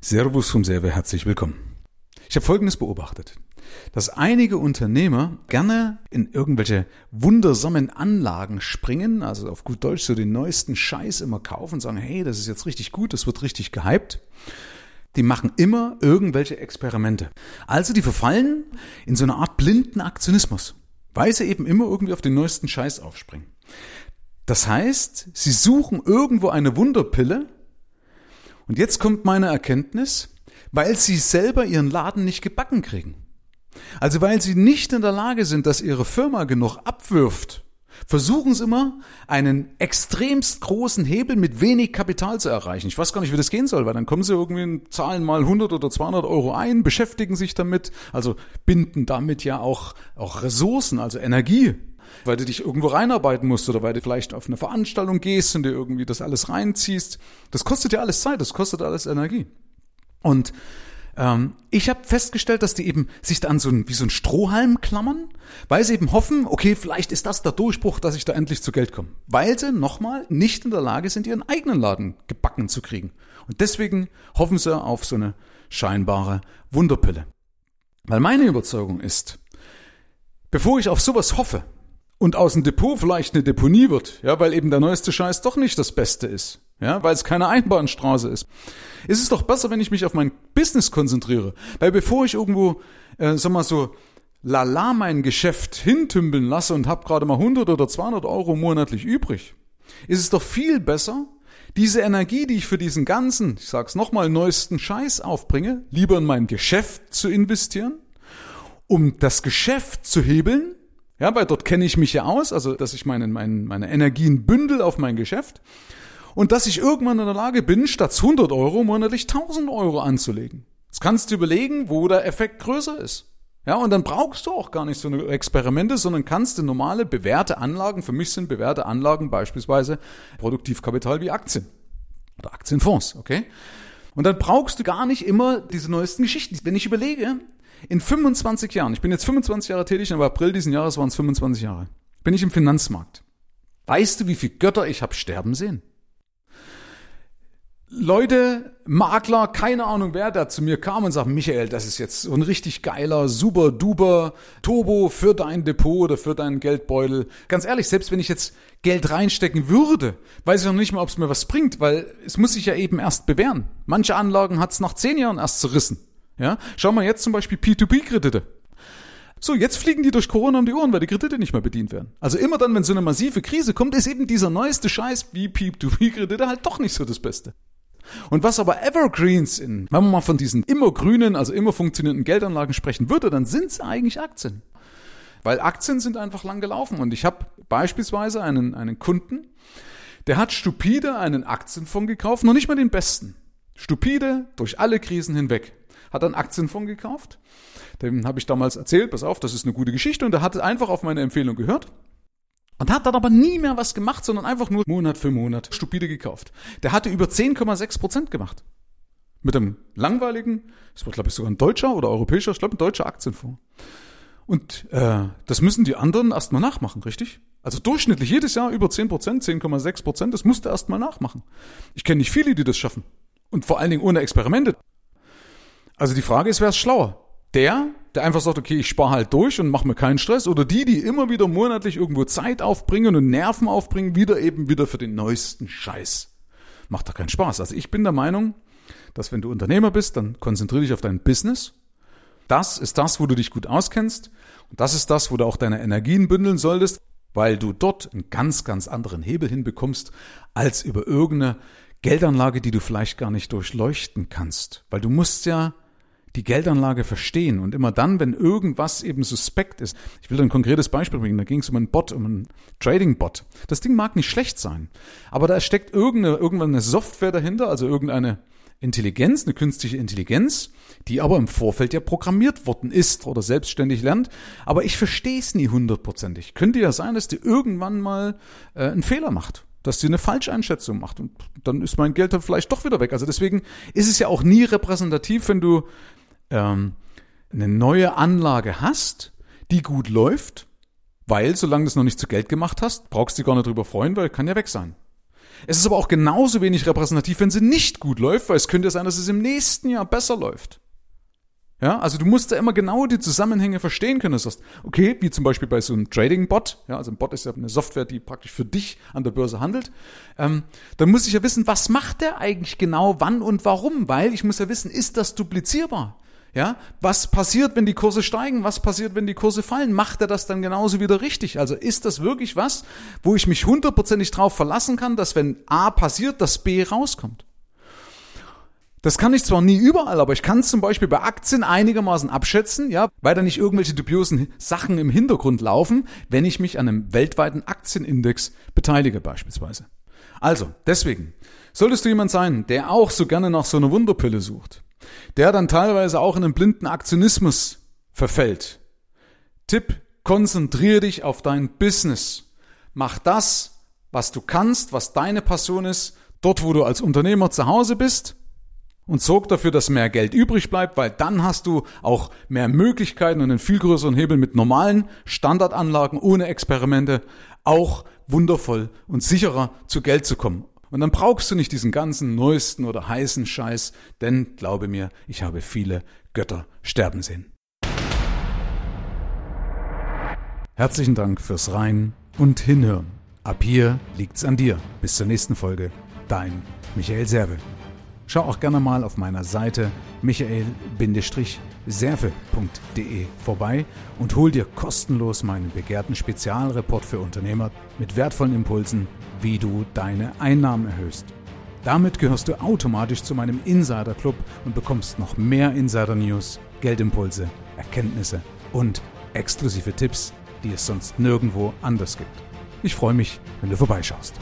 Servus vom Server, herzlich willkommen. Ich habe Folgendes beobachtet, dass einige Unternehmer gerne in irgendwelche wundersamen Anlagen springen, also auf gut Deutsch so den neuesten Scheiß immer kaufen und sagen, hey, das ist jetzt richtig gut, das wird richtig gehypt. Die machen immer irgendwelche Experimente. Also die verfallen in so eine Art blinden Aktionismus, weil sie eben immer irgendwie auf den neuesten Scheiß aufspringen. Das heißt, sie suchen irgendwo eine Wunderpille, und jetzt kommt meine Erkenntnis, weil sie selber ihren Laden nicht gebacken kriegen. Also weil sie nicht in der Lage sind, dass ihre Firma genug abwirft, versuchen sie immer, einen extremst großen Hebel mit wenig Kapital zu erreichen. Ich weiß gar nicht, wie das gehen soll, weil dann kommen sie irgendwie, zahlen mal 100 oder 200 Euro ein, beschäftigen sich damit, also binden damit ja auch, auch Ressourcen, also Energie weil du dich irgendwo reinarbeiten musst oder weil du vielleicht auf eine Veranstaltung gehst und dir irgendwie das alles reinziehst. Das kostet ja alles Zeit, das kostet alles Energie. Und ähm, ich habe festgestellt, dass die eben sich da an so ein, wie so ein Strohhalm klammern, weil sie eben hoffen, okay, vielleicht ist das der Durchbruch, dass ich da endlich zu Geld komme. Weil sie nochmal nicht in der Lage sind, ihren eigenen Laden gebacken zu kriegen. Und deswegen hoffen sie auf so eine scheinbare Wunderpille. Weil meine Überzeugung ist, bevor ich auf sowas hoffe, und aus dem Depot vielleicht eine Deponie wird, ja, weil eben der neueste Scheiß doch nicht das Beste ist, ja, weil es keine Einbahnstraße ist. Ist es doch besser, wenn ich mich auf mein Business konzentriere, weil bevor ich irgendwo, äh, sag mal so, lala mein Geschäft hintümpeln lasse und habe gerade mal 100 oder 200 Euro monatlich übrig, ist es doch viel besser, diese Energie, die ich für diesen ganzen, ich sag's nochmal, neuesten Scheiß aufbringe, lieber in mein Geschäft zu investieren, um das Geschäft zu hebeln ja, weil dort kenne ich mich ja aus, also dass ich meine, meine, meine Energien bündel auf mein Geschäft und dass ich irgendwann in der Lage bin, statt 100 Euro monatlich 1000 Euro anzulegen. Jetzt kannst du überlegen, wo der Effekt größer ist. Ja, und dann brauchst du auch gar nicht so eine Experimente, sondern kannst du normale bewährte Anlagen, für mich sind bewährte Anlagen beispielsweise Produktivkapital wie Aktien oder Aktienfonds, okay? Und dann brauchst du gar nicht immer diese neuesten Geschichten. Wenn ich überlege, in 25 Jahren, ich bin jetzt 25 Jahre tätig, aber April diesen Jahres waren es 25 Jahre, bin ich im Finanzmarkt. Weißt du, wie viele Götter ich habe sterben sehen? Leute, Makler, keine Ahnung wer, der zu mir kam und sagt, Michael, das ist jetzt so ein richtig geiler, super duper Turbo für dein Depot oder für deinen Geldbeutel. Ganz ehrlich, selbst wenn ich jetzt Geld reinstecken würde, weiß ich noch nicht mal, ob es mir was bringt, weil es muss sich ja eben erst bewähren. Manche Anlagen hat es nach zehn Jahren erst zerrissen. Ja? Schau mal jetzt zum Beispiel P2P-Kredite. So, jetzt fliegen die durch Corona um die Ohren, weil die Kredite nicht mehr bedient werden. Also immer dann, wenn so eine massive Krise kommt, ist eben dieser neueste Scheiß wie P2P-Kredite halt doch nicht so das Beste. Und was aber Evergreens sind, wenn man mal von diesen immer grünen, also immer funktionierenden Geldanlagen sprechen würde, dann sind es eigentlich Aktien. Weil Aktien sind einfach lang gelaufen. Und ich habe beispielsweise einen, einen Kunden, der hat stupide einen Aktienfonds gekauft, noch nicht mal den besten. Stupide durch alle Krisen hinweg hat einen Aktienfonds gekauft. Dem habe ich damals erzählt, pass auf, das ist eine gute Geschichte und er hat einfach auf meine Empfehlung gehört. Und hat dann aber nie mehr was gemacht, sondern einfach nur Monat für Monat stupide gekauft. Der hatte über 10,6 Prozent gemacht. Mit einem langweiligen, das war glaube ich sogar ein deutscher oder europäischer, ich glaube ein deutscher Aktienfonds. Und äh, das müssen die anderen erstmal nachmachen, richtig? Also durchschnittlich jedes Jahr über 10 Prozent, 10,6 Prozent, das musste erstmal nachmachen. Ich kenne nicht viele, die das schaffen. Und vor allen Dingen ohne Experimente. Also die Frage ist, wer ist schlauer? Der, der einfach sagt, okay, ich spare halt durch und mache mir keinen Stress, oder die, die immer wieder monatlich irgendwo Zeit aufbringen und Nerven aufbringen, wieder eben wieder für den neuesten Scheiß. Macht doch keinen Spaß. Also ich bin der Meinung, dass wenn du Unternehmer bist, dann konzentriere dich auf dein Business. Das ist das, wo du dich gut auskennst. Und das ist das, wo du auch deine Energien bündeln solltest, weil du dort einen ganz, ganz anderen Hebel hinbekommst, als über irgendeine Geldanlage, die du vielleicht gar nicht durchleuchten kannst. Weil du musst ja die Geldanlage verstehen. Und immer dann, wenn irgendwas eben suspekt ist, ich will ein konkretes Beispiel bringen, da ging es um einen Bot, um einen Trading-Bot. Das Ding mag nicht schlecht sein, aber da steckt irgendeine, irgendwann eine Software dahinter, also irgendeine Intelligenz, eine künstliche Intelligenz, die aber im Vorfeld ja programmiert worden ist oder selbstständig lernt. Aber ich verstehe es nie hundertprozentig. Könnte ja sein, dass die irgendwann mal äh, einen Fehler macht dass sie eine Falscheinschätzung macht und dann ist mein Geld dann vielleicht doch wieder weg. Also deswegen ist es ja auch nie repräsentativ, wenn du ähm, eine neue Anlage hast, die gut läuft, weil solange du es noch nicht zu Geld gemacht hast, brauchst du dich gar nicht drüber freuen, weil kann ja weg sein. Es ist aber auch genauso wenig repräsentativ, wenn sie nicht gut läuft, weil es könnte sein, dass es im nächsten Jahr besser läuft. Ja, also du musst da immer genau die Zusammenhänge verstehen können. Du sagst, okay, wie zum Beispiel bei so einem Trading-Bot, ja, also ein Bot ist ja eine Software, die praktisch für dich an der Börse handelt. Ähm, dann muss ich ja wissen, was macht der eigentlich genau, wann und warum, weil ich muss ja wissen, ist das duplizierbar? Ja, was passiert, wenn die Kurse steigen? Was passiert, wenn die Kurse fallen? Macht er das dann genauso wieder richtig? Also ist das wirklich was, wo ich mich hundertprozentig drauf verlassen kann, dass wenn A passiert, dass B rauskommt? Das kann ich zwar nie überall, aber ich kann es zum Beispiel bei Aktien einigermaßen abschätzen, ja, weil da nicht irgendwelche dubiosen Sachen im Hintergrund laufen, wenn ich mich an einem weltweiten Aktienindex beteilige beispielsweise. Also, deswegen, solltest du jemand sein, der auch so gerne nach so einer Wunderpille sucht, der dann teilweise auch in einen blinden Aktionismus verfällt. Tipp, konzentriere dich auf dein Business. Mach das, was du kannst, was deine Passion ist, dort wo du als Unternehmer zu Hause bist und sorg dafür, dass mehr Geld übrig bleibt, weil dann hast du auch mehr Möglichkeiten und einen viel größeren Hebel mit normalen Standardanlagen ohne Experimente auch wundervoll und sicherer zu Geld zu kommen. Und dann brauchst du nicht diesen ganzen neuesten oder heißen Scheiß, denn glaube mir, ich habe viele Götter sterben sehen. Herzlichen Dank fürs Rein und Hinhören. Ab hier liegt's an dir. Bis zur nächsten Folge. Dein Michael Serve. Schau auch gerne mal auf meiner Seite michael-serve.de vorbei und hol dir kostenlos meinen begehrten Spezialreport für Unternehmer mit wertvollen Impulsen, wie du deine Einnahmen erhöhst. Damit gehörst du automatisch zu meinem Insider Club und bekommst noch mehr Insider News, Geldimpulse, Erkenntnisse und exklusive Tipps, die es sonst nirgendwo anders gibt. Ich freue mich, wenn du vorbeischaust.